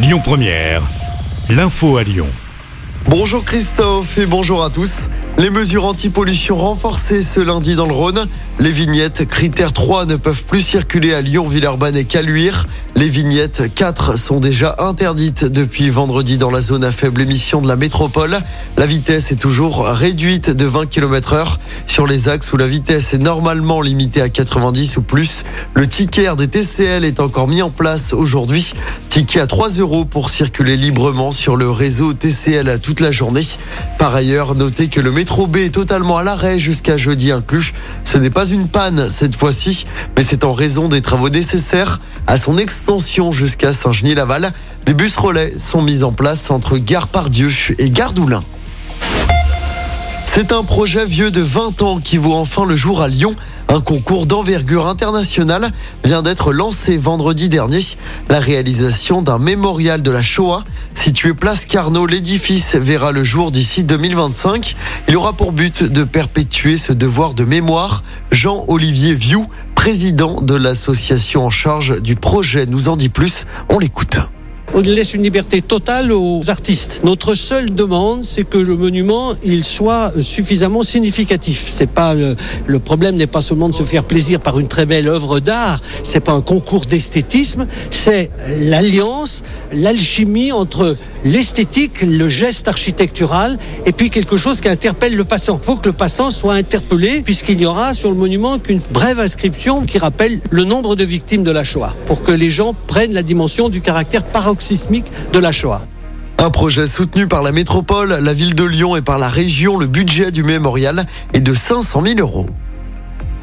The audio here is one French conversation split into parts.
Lyon Première, l'info à Lyon. Bonjour Christophe et bonjour à tous. Les mesures anti-pollution renforcées ce lundi dans le Rhône. Les vignettes critères 3 ne peuvent plus circuler à Lyon, Villeurbanne et Caluire. Les vignettes 4 sont déjà interdites depuis vendredi dans la zone à faible émission de la métropole. La vitesse est toujours réduite de 20 km heure sur les axes où la vitesse est normalement limitée à 90 ou plus. Le ticket des TCL est encore mis en place aujourd'hui. Ticket à 3 euros pour circuler librement sur le réseau TCL toute la journée. Par ailleurs, notez que le métro B est totalement à l'arrêt jusqu'à jeudi inclus. Ce n'est pas une panne cette fois-ci, mais c'est en raison des travaux nécessaires à son extension jusqu'à Saint-Genis-Laval. Des bus relais sont mis en place entre Gare Pardieu et Gare d'Oulin. C'est un projet vieux de 20 ans qui voit enfin le jour à Lyon. Un concours d'envergure internationale vient d'être lancé vendredi dernier. La réalisation d'un mémorial de la Shoah situé place Carnot, l'édifice verra le jour d'ici 2025. Il aura pour but de perpétuer ce devoir de mémoire. Jean-Olivier Vieux, président de l'association en charge du projet, nous en dit plus. On l'écoute. On laisse une liberté totale aux artistes. Notre seule demande, c'est que le monument il soit suffisamment significatif. C'est pas le, problème n'est pas seulement de se faire plaisir par une très belle œuvre d'art. C'est pas un concours d'esthétisme. C'est l'alliance, l'alchimie entre l'esthétique, le geste architectural et puis quelque chose qui interpelle le passant. Il faut que le passant soit interpellé puisqu'il n'y aura sur le monument qu'une brève inscription qui rappelle le nombre de victimes de la Shoah pour que les gens prennent la dimension du caractère paroxysmique de la Shoah. Un projet soutenu par la métropole, la ville de Lyon et par la région. Le budget du mémorial est de 500 000 euros.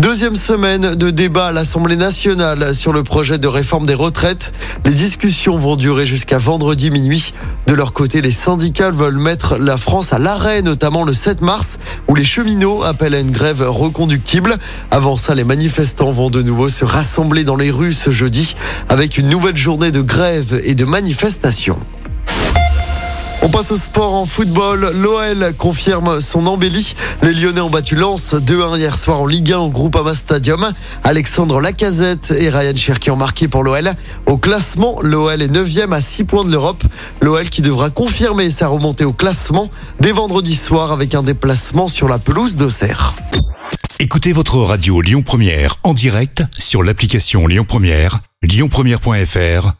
Deuxième semaine de débat à l'Assemblée nationale sur le projet de réforme des retraites. Les discussions vont durer jusqu'à vendredi minuit. De leur côté, les syndicats veulent mettre la France à l'arrêt, notamment le 7 mars, où les cheminots appellent à une grève reconductible. Avant ça, les manifestants vont de nouveau se rassembler dans les rues ce jeudi avec une nouvelle journée de grève et de manifestation. On passe au sport en football. L'OL confirme son embellie. Les Lyonnais ont battu Lens 2-1 hier soir en Ligue 1 au Groupama Stadium. Alexandre Lacazette et Ryan Cherki ont marqué pour l'OL. Au classement, l'OL est 9e à 6 points de l'Europe. L'OL qui devra confirmer sa remontée au classement dès vendredi soir avec un déplacement sur la pelouse d'Auxerre. Écoutez votre radio Lyon Première en direct sur l'application Lyon Première, lyonpremière.fr